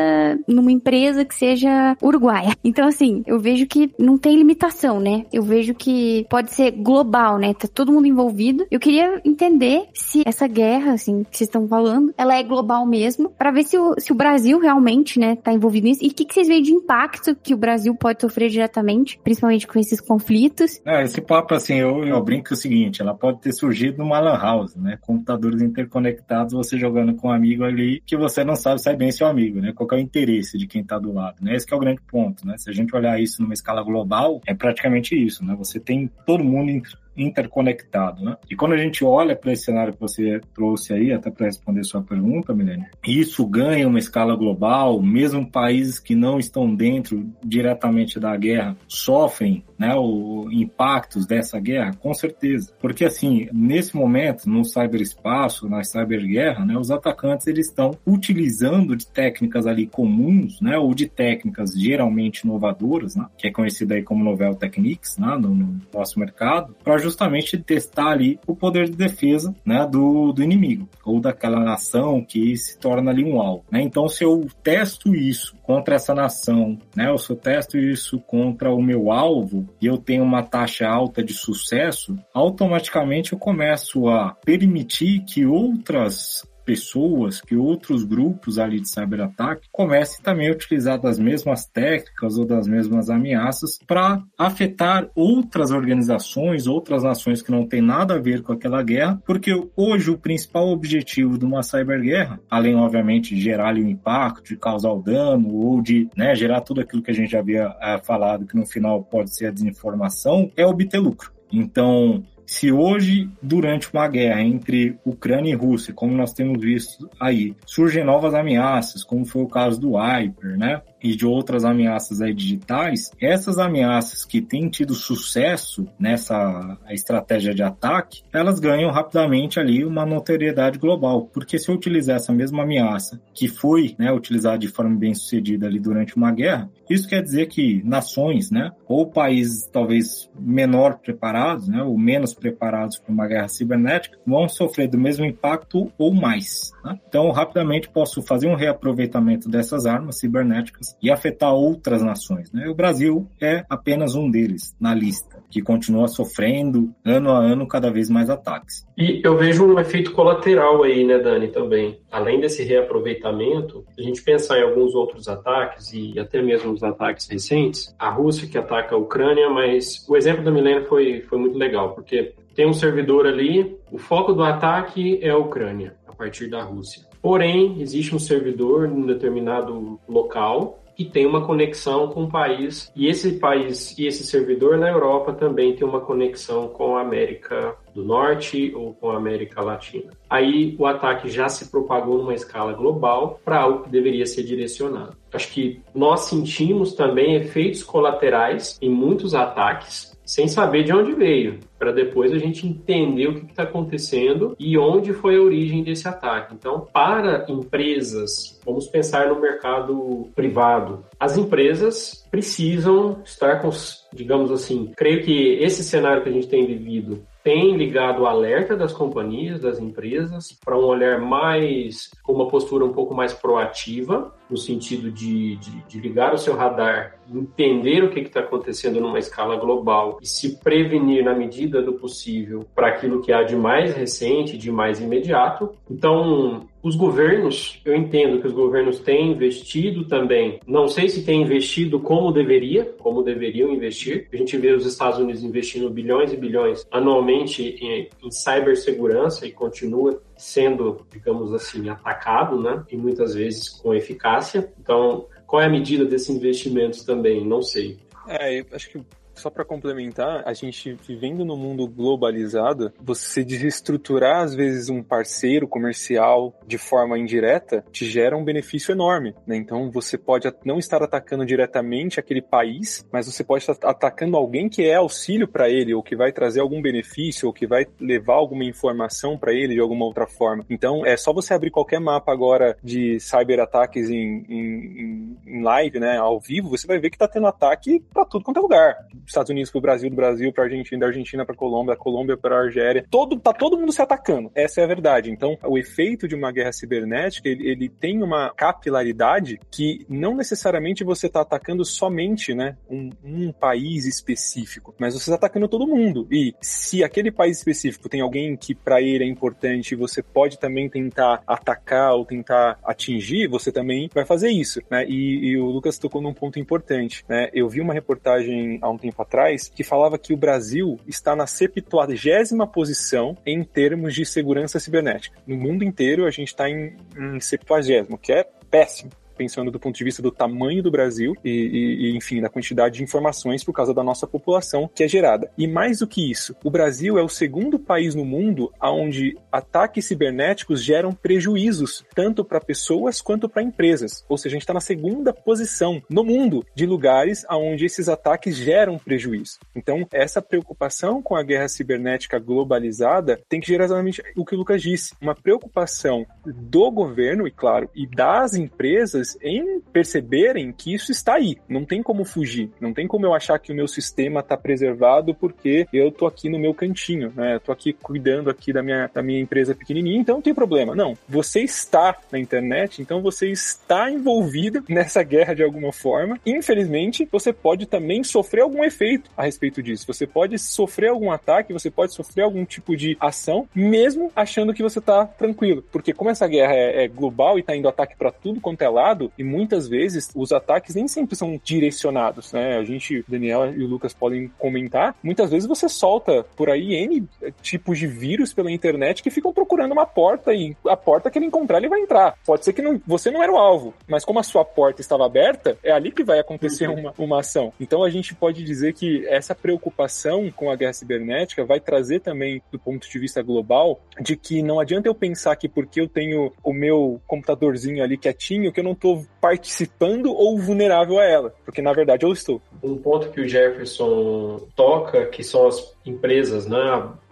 [SPEAKER 1] numa empresa que seja uruguaia. [LAUGHS] Então, assim, eu vejo que não tem limitação, né? Eu vejo que pode ser global, né? Tá todo mundo envolvido. Eu queria entender se essa guerra, assim, que vocês estão falando, ela é global mesmo, para ver se o, se o Brasil realmente, né, tá envolvido nisso? E o que, que vocês veem de impacto que o Brasil pode sofrer diretamente, principalmente com esses conflitos.
[SPEAKER 2] É, esse papo, assim, eu, eu brinco o seguinte, ela pode ter surgido numa lan house, né, computadores interconectados, você jogando com um amigo ali, que você não sabe se é bem seu amigo, né, qual é o interesse de quem tá do lado, né, esse é o grande ponto, né, se a gente olhar isso numa escala global, é praticamente isso, né, você tem todo mundo interconectado, né? E quando a gente olha para esse cenário que você trouxe aí, até para responder sua pergunta, Milene, isso ganha uma escala global, mesmo países que não estão dentro diretamente da guerra sofrem, né, os impactos dessa guerra, com certeza. Porque assim, nesse momento, no cyberespaço, na cyberguerra, né, os atacantes eles estão utilizando de técnicas ali comuns, né, ou de técnicas geralmente inovadoras, né, que é conhecida aí como novel techniques, né, no, no nosso mercado, para justamente testar ali o poder de defesa né, do, do inimigo ou daquela nação que se torna ali um alvo. Né? Então, se eu testo isso contra essa nação, né, ou se eu testo isso contra o meu alvo e eu tenho uma taxa alta de sucesso, automaticamente eu começo a permitir que outras pessoas, que outros grupos ali de cyberataque comecem também a utilizar das mesmas técnicas ou das mesmas ameaças para afetar outras organizações, outras nações que não têm nada a ver com aquela guerra, porque hoje o principal objetivo de uma cyberguerra, além obviamente de gerar ali um impacto, de causar o dano ou de né, gerar tudo aquilo que a gente já havia é, falado que no final pode ser a desinformação, é obter lucro. Então, se hoje, durante uma guerra entre Ucrânia e Rússia, como nós temos visto aí, surgem novas ameaças, como foi o caso do Hyper, né? E de outras ameaças aí digitais, essas ameaças que têm tido sucesso nessa estratégia de ataque, elas ganham rapidamente ali uma notoriedade global, porque se eu utilizar essa mesma ameaça que foi né, utilizada de forma bem sucedida ali durante uma guerra, isso quer dizer que nações, né, ou países talvez menor preparados, né, ou menos preparados para uma guerra cibernética, vão sofrer do mesmo impacto ou mais. Né? Então, rapidamente posso fazer um reaproveitamento dessas armas cibernéticas e afetar outras nações. Né? O Brasil é apenas um deles na lista, que continua sofrendo ano a ano cada vez mais ataques.
[SPEAKER 4] E eu vejo um efeito colateral aí, né, Dani, também. Além desse reaproveitamento, a gente pensar em alguns outros ataques e até mesmo os ataques recentes, a Rússia que ataca a Ucrânia, mas o exemplo da Milena foi, foi muito legal, porque tem um servidor ali, o foco do ataque é a Ucrânia, a partir da Rússia. Porém, existe um servidor em um determinado local que tem uma conexão com o país e esse país e esse servidor na Europa também tem uma conexão com a América do Norte ou com a América Latina. Aí o ataque já se propagou numa escala global para algo que deveria ser direcionado. Acho que nós sentimos também efeitos colaterais em muitos ataques sem saber de onde veio, para depois a gente entender o que está acontecendo e onde foi a origem desse ataque. Então, para empresas, vamos pensar no mercado privado, as empresas precisam estar com, digamos assim, creio que esse cenário que a gente tem vivido tem ligado o alerta das companhias, das empresas, para um olhar mais, com uma postura um pouco mais proativa, no sentido de, de, de ligar o seu radar, entender o que está acontecendo numa escala global e se prevenir na medida do possível para aquilo que há de mais recente, de mais imediato. Então, os governos, eu entendo que os governos têm investido também, não sei se têm investido como deveria, como deveriam investir. A gente vê os Estados Unidos investindo bilhões e bilhões anualmente em, em cibersegurança e continua sendo, digamos assim, atacado, né? E muitas vezes com eficácia. Então, qual é a medida desses investimentos também? Não sei.
[SPEAKER 3] É, acho que só para complementar, a gente vivendo no mundo globalizado, você desestruturar às vezes um parceiro comercial de forma indireta te gera um benefício enorme, né? Então você pode não estar atacando diretamente aquele país, mas você pode estar atacando alguém que é auxílio para ele ou que vai trazer algum benefício ou que vai levar alguma informação para ele de alguma outra forma. Então é só você abrir qualquer mapa agora de cyberataques em, em, em live, né, ao vivo, você vai ver que tá tendo ataque para tudo quanto é lugar Estados Unidos pro Brasil, do Brasil pra Argentina, da Argentina pra Colômbia, da Colômbia pra Argélia. Todo, tá todo mundo se atacando. Essa é a verdade. Então, o efeito de uma guerra cibernética, ele, ele tem uma capilaridade que não necessariamente você tá atacando somente, né, um, um país específico, mas você tá atacando todo mundo. E se aquele país específico tem alguém que para ele é importante, você pode também tentar atacar ou tentar atingir, você também vai fazer isso, né? E, e o Lucas tocou num ponto importante, né? Eu vi uma reportagem há um tempo tempo atrás, que falava que o Brasil está na 70 posição em termos de segurança cibernética. No mundo inteiro, a gente está em, em 70, que é péssimo pensando do ponto de vista do tamanho do Brasil e, e, e, enfim, da quantidade de informações por causa da nossa população que é gerada. E mais do que isso, o Brasil é o segundo país no mundo onde ataques cibernéticos geram prejuízos, tanto para pessoas quanto para empresas. Ou seja, a gente está na segunda posição no mundo de lugares onde esses ataques geram prejuízo. Então, essa preocupação com a guerra cibernética globalizada tem que gerar exatamente o que o Lucas disse, uma preocupação do governo, e claro, e das empresas em perceberem que isso está aí. Não tem como fugir. Não tem como eu achar que o meu sistema está preservado porque eu tô aqui no meu cantinho, né? Eu tô aqui cuidando aqui da minha, da minha empresa pequenininha, então não tem problema. Não. Você está na internet, então você está envolvido nessa guerra de alguma forma. Infelizmente, você pode também sofrer algum efeito a respeito disso. Você pode sofrer algum ataque, você pode sofrer algum tipo de ação, mesmo achando que você está tranquilo. Porque como essa guerra é, é global e está indo ataque para tudo quanto é lado, e muitas vezes os ataques nem sempre são direcionados, né? A gente, Daniel e o Lucas podem comentar, muitas vezes você solta por aí N tipos de vírus pela internet que ficam procurando uma porta e a porta que ele encontrar ele vai entrar. Pode ser que não, você não era o alvo, mas como a sua porta estava aberta, é ali que vai acontecer uhum. uma, uma ação. Então a gente pode dizer que essa preocupação com a guerra cibernética vai trazer também, do ponto de vista global, de que não adianta eu pensar que porque eu tenho o meu computadorzinho ali quietinho, que eu não estou participando ou vulnerável a ela, porque na verdade eu estou.
[SPEAKER 4] Um ponto que o Jefferson toca, que são as empresas, né?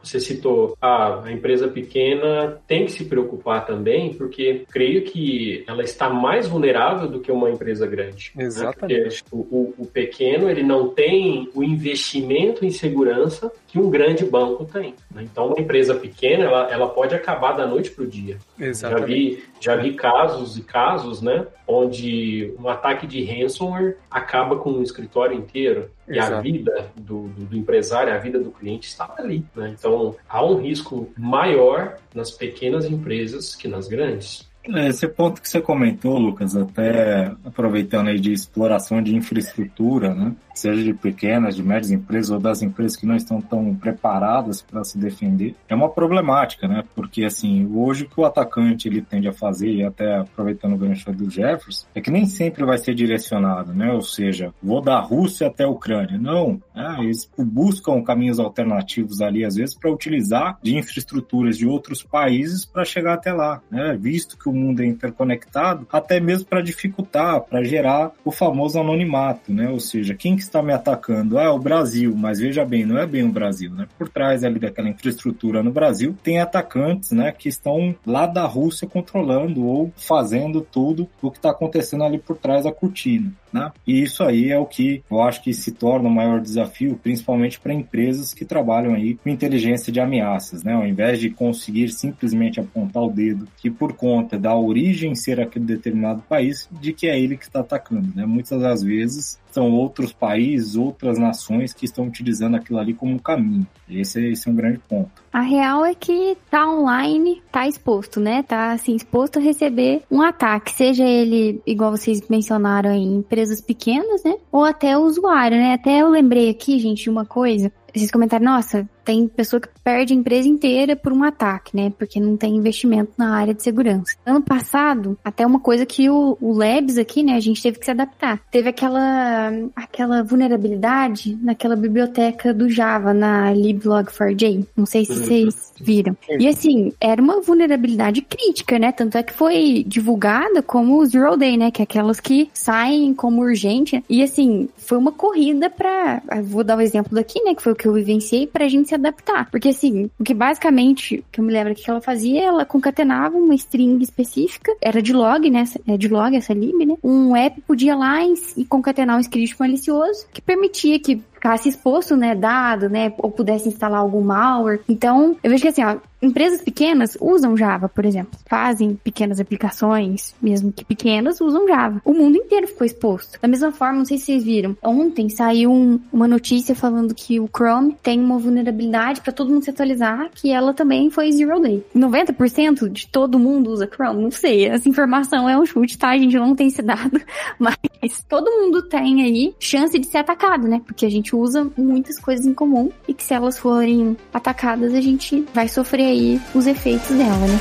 [SPEAKER 4] Você citou ah, a empresa pequena tem que se preocupar também, porque creio que ela está mais vulnerável do que uma empresa grande.
[SPEAKER 3] Né? Exatamente.
[SPEAKER 4] Né? O, o, o, pequeno ele não tem o investimento em segurança que um grande banco tem. Né? Então, uma empresa pequena ela, ela pode acabar da noite para o dia.
[SPEAKER 3] Exatamente.
[SPEAKER 4] Já vi, já vi casos e casos, né, onde um ataque de ransomware acaba com um escritório inteiro. E Exato. a vida do, do, do, empresário, a vida do cliente está ali. Né? Então, há um risco maior nas pequenas empresas que nas grandes.
[SPEAKER 2] É, esse ponto que você comentou, Lucas, até aproveitando aí de exploração de infraestrutura, né? seja de pequenas, de médias empresas ou das empresas que não estão tão preparadas para se defender, é uma problemática, né? Porque assim, hoje o que o atacante ele tende a fazer, e até aproveitando o gancho do Jefferson, é que nem sempre vai ser direcionado, né? Ou seja, vou da Rússia até a Ucrânia. Não, né? eles buscam caminhos alternativos ali, às vezes, para utilizar de infraestruturas de outros países para chegar até lá, né? Visto que todo mundo é interconectado, até mesmo para dificultar, para gerar o famoso anonimato, né? Ou seja, quem que está me atacando? Ah, é o Brasil, mas veja bem, não é bem o Brasil, né? Por trás ali daquela infraestrutura no Brasil, tem atacantes, né, que estão lá da Rússia controlando ou fazendo tudo o que está acontecendo ali por trás da cortina. Né? E isso aí é o que eu acho que se torna o maior desafio, principalmente para empresas que trabalham aí com inteligência de ameaças, né? Ao invés de conseguir simplesmente apontar o dedo que por conta da origem ser aquele determinado país, de que é ele que está atacando, né? Muitas das vezes são outros países, outras nações que estão utilizando aquilo ali como um caminho. Esse, esse é um grande ponto.
[SPEAKER 1] A real é que tá online, tá exposto, né? Tá assim, exposto a receber um ataque, seja ele, igual vocês mencionaram aí, empresas pequenas, né? Ou até o usuário, né? Até eu lembrei aqui, gente, de uma coisa. Vocês comentaram, nossa, tem pessoa que perde a empresa inteira por um ataque, né? Porque não tem investimento na área de segurança. Ano passado, até uma coisa que o, o Labs aqui, né, a gente teve que se adaptar. Teve aquela, aquela vulnerabilidade naquela biblioteca do Java, na liblog4j. Não sei se uhum. vocês viram. E assim, era uma vulnerabilidade crítica, né? Tanto é que foi divulgada como Zero Day, né? Que é aquelas que saem como urgente. E assim, foi uma corrida pra. Vou dar o um exemplo daqui, né? Que foi o que eu vivenciei, pra gente se adaptar. Porque assim, o que basicamente, que eu me lembro que ela fazia, ela concatenava uma string específica, era de log, né? É de log essa lib, né? Um app podia lá e concatenar um script malicioso que permitia que ficasse exposto, né, dado, né, ou pudesse instalar algum malware. Então, eu vejo que assim, ó, empresas pequenas usam Java, por exemplo, fazem pequenas aplicações, mesmo que pequenas, usam Java. O mundo inteiro ficou exposto. Da mesma forma, não sei se vocês viram, ontem saiu um, uma notícia falando que o Chrome tem uma vulnerabilidade para todo mundo se atualizar, que ela também foi zero day. 90% de todo mundo usa Chrome, não sei, essa informação é um chute, tá? A gente não tem esse dado, [LAUGHS] mas todo mundo tem aí chance de ser atacado, né? Porque a gente usa muitas coisas em comum e que se elas forem atacadas, a gente vai sofrer aí os efeitos dela, né?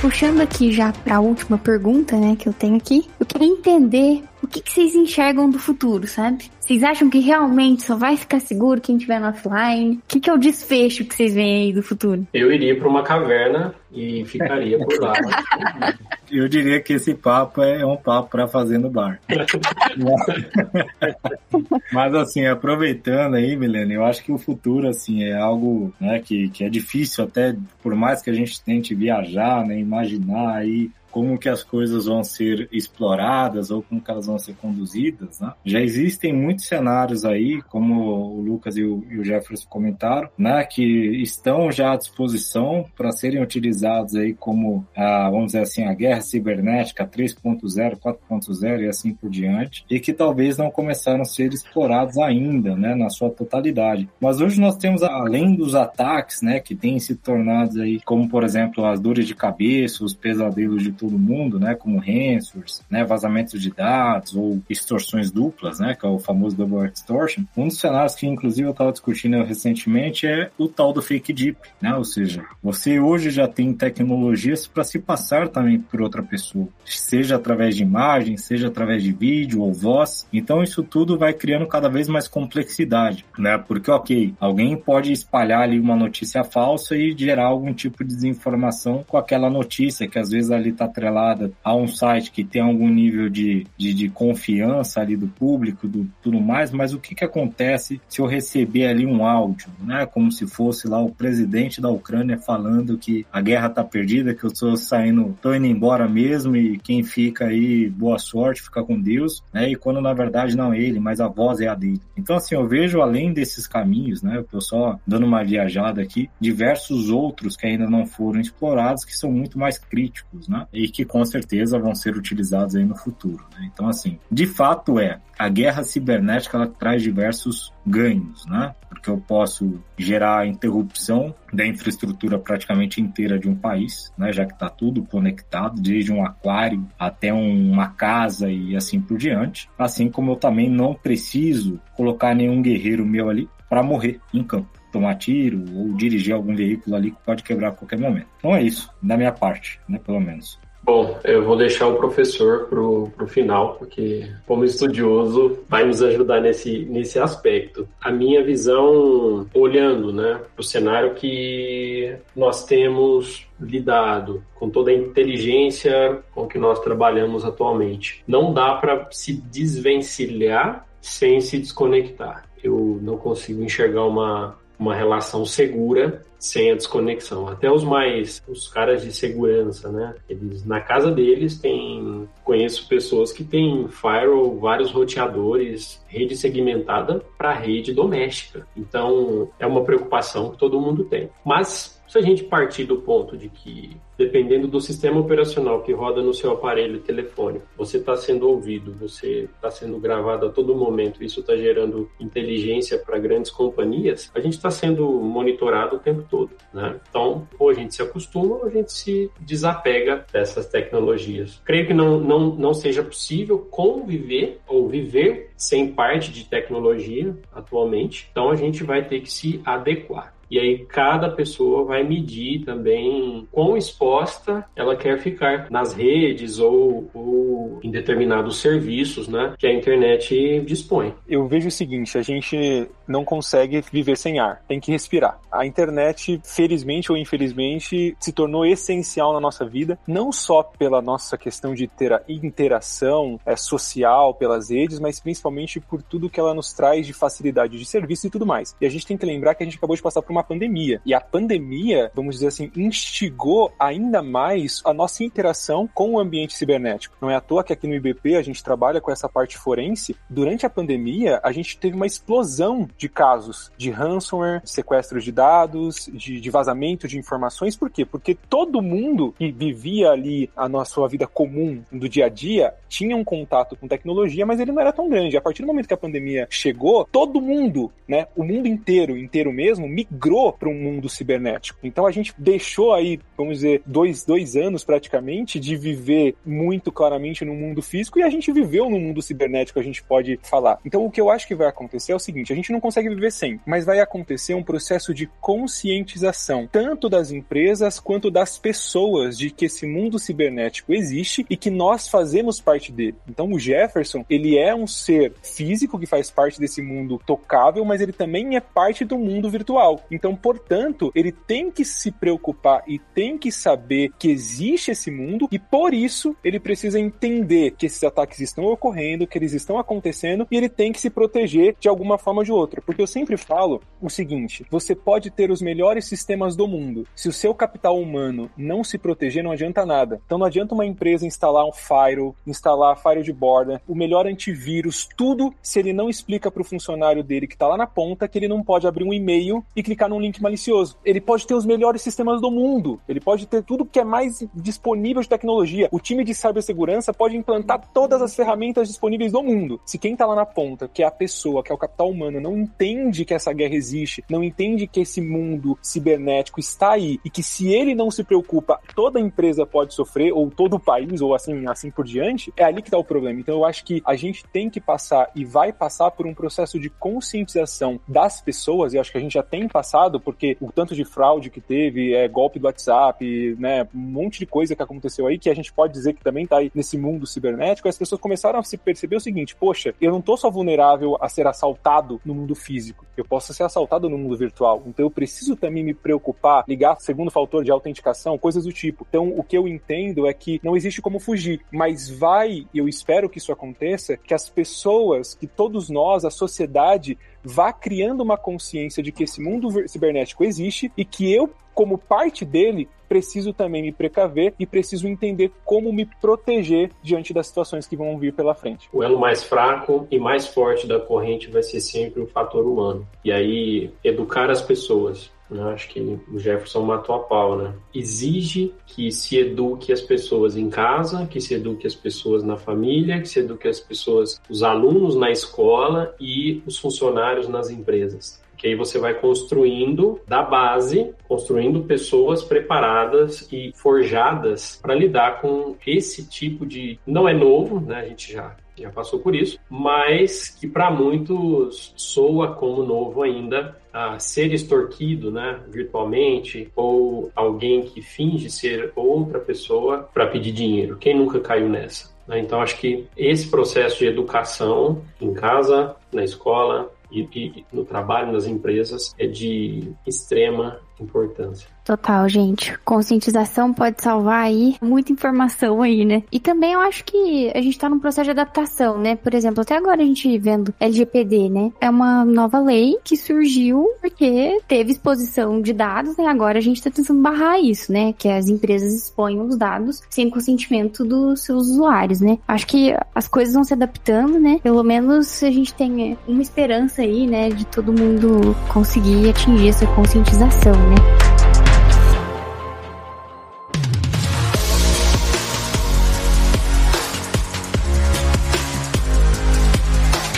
[SPEAKER 1] Puxando aqui já para a última pergunta, né, que eu tenho aqui, eu queria entender o que, que vocês enxergam do futuro, sabe? Vocês acham que realmente só vai ficar seguro quem tiver no offline? O que, que é o desfecho que vocês veem aí do futuro?
[SPEAKER 4] Eu iria para uma caverna e ficaria por lá. [LAUGHS]
[SPEAKER 2] Eu diria que esse papo é um papo para fazer no bar. [LAUGHS] Mas assim, aproveitando aí, Milene, eu acho que o futuro assim é algo, né, que, que é difícil até por mais que a gente tente viajar, né, imaginar aí como que as coisas vão ser exploradas ou como que elas vão ser conduzidas, né? Já existem muitos cenários aí, como o Lucas e o, e o Jefferson comentaram, né, que estão já à disposição para serem utilizados aí como, a, vamos dizer assim, a guerra cibernética 3.0, 4.0 e assim por diante, e que talvez não começaram a ser explorados ainda, né, na sua totalidade. Mas hoje nós temos, além dos ataques, né, que têm se tornado aí, como por exemplo as dores de cabeça, os pesadelos de todo mundo, né, como ransomwares, né, vazamentos de dados ou extorsões duplas, né, que é o famoso double extortion. Um dos cenários que inclusive eu estava discutindo recentemente é o tal do fake deep, né, ou seja, você hoje já tem tecnologias para se passar também por outra pessoa, seja através de imagem, seja através de vídeo ou voz. Então isso tudo vai criando cada vez mais complexidade, né? Porque ok, alguém pode espalhar ali uma notícia falsa e gerar algum tipo de desinformação com aquela notícia que às vezes ali está atrelada a um site que tem algum nível de, de, de, confiança ali do público, do tudo mais, mas o que, que acontece se eu receber ali um áudio, né? Como se fosse lá o presidente da Ucrânia falando que a guerra está perdida, que eu estou saindo, estou indo embora mesmo e quem fica aí, boa sorte, fica com Deus, né? E quando na verdade não é ele, mas a voz é a dele. Então assim, eu vejo além desses caminhos, né? Eu tô só dando uma viajada aqui, diversos outros que ainda não foram explorados que são muito mais críticos, né? Que com certeza vão ser utilizados aí no futuro. Né? Então, assim, de fato é, a guerra cibernética ela traz diversos ganhos, né? Porque eu posso gerar interrupção da infraestrutura praticamente inteira de um país, né? Já que está tudo conectado, desde um aquário até uma casa e assim por diante. Assim como eu também não preciso colocar nenhum guerreiro meu ali para morrer em campo tomar tiro ou dirigir algum veículo ali que pode quebrar a qualquer momento. Então é isso, da minha parte, né, pelo menos.
[SPEAKER 4] Bom, eu vou deixar o professor pro, pro final, porque como estudioso vai nos ajudar nesse, nesse aspecto. A minha visão, olhando né, o cenário que nós temos lidado, com toda a inteligência com que nós trabalhamos atualmente, não dá para se desvencilhar sem se desconectar. Eu não consigo enxergar uma, uma relação segura sem a desconexão. Até os mais, os caras de segurança, né? Eles na casa deles tem, conheço pessoas que têm firewall, vários roteadores, rede segmentada para rede doméstica. Então é uma preocupação que todo mundo tem. Mas se a gente partir do ponto de que, dependendo do sistema operacional que roda no seu aparelho telefônico, você está sendo ouvido, você está sendo gravado a todo momento, isso está gerando inteligência para grandes companhias, a gente está sendo monitorado o tempo todo. Né? Então, ou a gente se acostuma ou a gente se desapega dessas tecnologias. Creio que não, não, não seja possível conviver ou viver sem parte de tecnologia atualmente, então a gente vai ter que se adequar. E aí cada pessoa vai medir também quão exposta ela quer ficar nas redes ou, ou em determinados serviços, né, que a internet dispõe.
[SPEAKER 3] Eu vejo o seguinte, a gente não consegue viver sem ar, tem que respirar. A internet, felizmente ou infelizmente, se tornou essencial na nossa vida, não só pela nossa questão de ter a interação é, social pelas redes, mas principalmente por tudo que ela nos traz de facilidade de serviço e tudo mais. E a gente tem que lembrar que a gente acabou de passar por uma uma pandemia. E a pandemia, vamos dizer assim, instigou ainda mais a nossa interação com o ambiente cibernético. Não é à toa que aqui no IBP a gente trabalha com essa parte forense. Durante a pandemia, a gente teve uma explosão de casos de ransomware, de sequestro de dados, de, de vazamento de informações. Por quê? Porque todo mundo que vivia ali a nossa vida comum do dia a dia tinha um contato com tecnologia, mas ele não era tão grande. A partir do momento que a pandemia chegou, todo mundo, né, o mundo inteiro, inteiro mesmo, migrou migrou para um mundo cibernético. Então a gente deixou aí, vamos dizer, dois, dois anos praticamente de viver muito claramente no mundo físico e a gente viveu no mundo cibernético, a gente pode falar. Então o que eu acho que vai acontecer é o seguinte: a gente não consegue viver sem, mas vai acontecer um processo de conscientização, tanto das empresas quanto das pessoas, de que esse mundo cibernético existe e que nós fazemos parte dele. Então o Jefferson, ele é um ser físico que faz parte desse mundo tocável, mas ele também é parte do mundo virtual. Então, portanto, ele tem que se preocupar e tem que saber que existe esse mundo e por isso ele precisa entender que esses ataques estão ocorrendo, que eles estão acontecendo e ele tem que se proteger de alguma forma ou de outra. Porque eu sempre falo o seguinte: você pode ter os melhores sistemas do mundo. Se o seu capital humano não se proteger, não adianta nada. Então não adianta uma empresa instalar um firewall, instalar firewall de borda, o melhor antivírus, tudo, se ele não explica para o funcionário dele que está lá na ponta que ele não pode abrir um e-mail e clicar num link malicioso. Ele pode ter os melhores sistemas do mundo. Ele pode ter tudo que é mais disponível de tecnologia. O time de cibersegurança pode implantar todas as ferramentas disponíveis do mundo. Se quem tá lá na ponta, que é a pessoa, que é o capital humano, não entende que essa guerra existe, não entende que esse mundo cibernético está aí e que se ele não se preocupa, toda empresa pode sofrer, ou todo o país, ou assim, assim por diante, é ali que tá o problema. Então eu acho que a gente tem que passar e vai passar por um processo de conscientização das pessoas, e acho que a gente já tem passado passado, porque o tanto de fraude que teve, é, golpe do WhatsApp, né, um monte de coisa que aconteceu aí, que a gente pode dizer que também tá aí nesse mundo cibernético, as pessoas começaram a se perceber o seguinte, poxa, eu não tô só vulnerável a ser assaltado no mundo físico, eu posso ser assaltado no mundo virtual, então eu preciso também me preocupar, ligar segundo fator de autenticação, coisas do tipo. Então, o que eu entendo é que não existe como fugir, mas vai, eu espero que isso aconteça, que as pessoas, que todos nós, a sociedade, vá criando uma consciência de que esse mundo cibernético existe e que eu, como parte dele, preciso também me precaver e preciso entender como me proteger diante das situações que vão vir pela frente.
[SPEAKER 4] O elo mais fraco e mais forte da corrente vai ser sempre o fator humano. E aí, educar as pessoas eu acho que o Jefferson matou a pau, né? Exige que se eduque as pessoas em casa, que se eduque as pessoas na família, que se eduque as pessoas, os alunos na escola e os funcionários nas empresas Que aí você vai construindo da base, construindo pessoas preparadas e forjadas para lidar com esse tipo de. Não é novo, né? A gente já já passou por isso, mas que para muitos soa como novo ainda a ser extorquido, né, virtualmente, ou alguém que finge ser outra pessoa para pedir dinheiro. Quem nunca caiu nessa? Né? Então, acho que esse processo de educação em casa, na escola e, e no trabalho, nas empresas, é de extrema importância.
[SPEAKER 1] Total, gente. Conscientização pode salvar aí muita informação aí, né? E também eu acho que a gente tá num processo de adaptação, né? Por exemplo, até agora a gente vendo LGPD, né? É uma nova lei que surgiu porque teve exposição de dados e agora a gente tá tentando barrar isso, né? Que as empresas exponham os dados sem consentimento dos seus usuários, né? Acho que as coisas vão se adaptando, né? Pelo menos a gente tem uma esperança aí, né? De todo mundo conseguir atingir essa conscientização, né?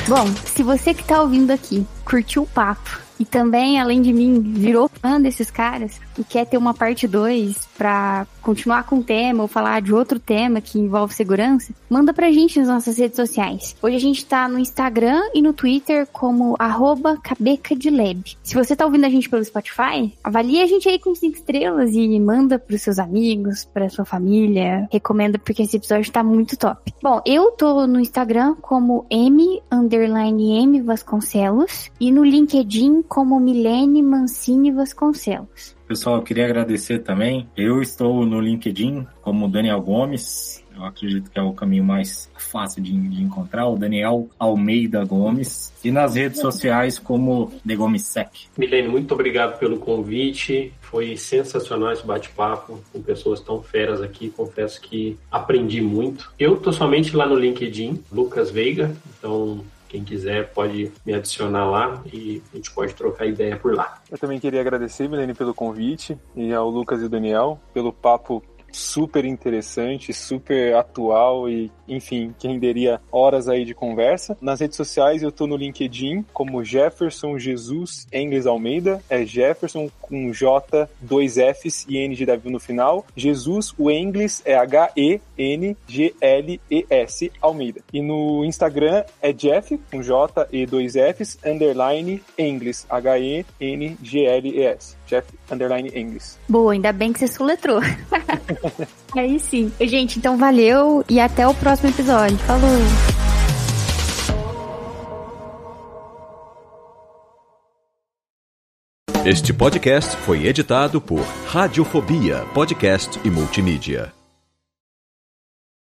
[SPEAKER 1] Bom, se você que tá ouvindo aqui curtiu o papo e também, além de mim, virou fã desses caras e quer ter uma parte 2 para continuar com o tema ou falar de outro tema que envolve segurança, manda pra gente nas nossas redes sociais. Hoje a gente tá no Instagram e no Twitter como arroba. Se você tá ouvindo a gente pelo Spotify, avalie a gente aí com 5 estrelas e manda pros seus amigos, pra sua família. Recomenda porque esse episódio tá muito top. Bom, eu tô no Instagram como M M Vasconcelos e no LinkedIn como Milene Mancini Vasconcelos.
[SPEAKER 2] Pessoal, eu queria agradecer também. Eu estou no LinkedIn como Daniel Gomes. Eu acredito que é o caminho mais fácil de, de encontrar, o Daniel Almeida Gomes. E nas redes sociais como The Gomes Sec.
[SPEAKER 4] Milene, muito obrigado pelo convite. Foi sensacional esse bate-papo com pessoas tão feras aqui. Confesso que aprendi muito. Eu tô somente lá no LinkedIn, Lucas Veiga. Então, quem quiser pode me adicionar lá e a gente pode trocar ideia por lá.
[SPEAKER 3] Eu também queria agradecer, Milene, pelo convite e ao Lucas e Daniel pelo papo super interessante, super atual e, enfim, que renderia horas aí de conversa. Nas redes sociais eu tô no LinkedIn como Jefferson Jesus Engles Almeida, é Jefferson com J, dois Fs e N de Davi no final. Jesus, o Engles é H-E-N-G-L-E-S Almeida. E no Instagram é Jeff com J e dois Fs, underline Engles, H-E-N-G-L-E-S. Jeff underline Engels.
[SPEAKER 1] Boa, ainda bem que você soletrou. [LAUGHS] Aí sim. Gente, então valeu e até o próximo episódio. Falou!
[SPEAKER 5] Este podcast foi editado por Radiofobia, podcast e multimídia.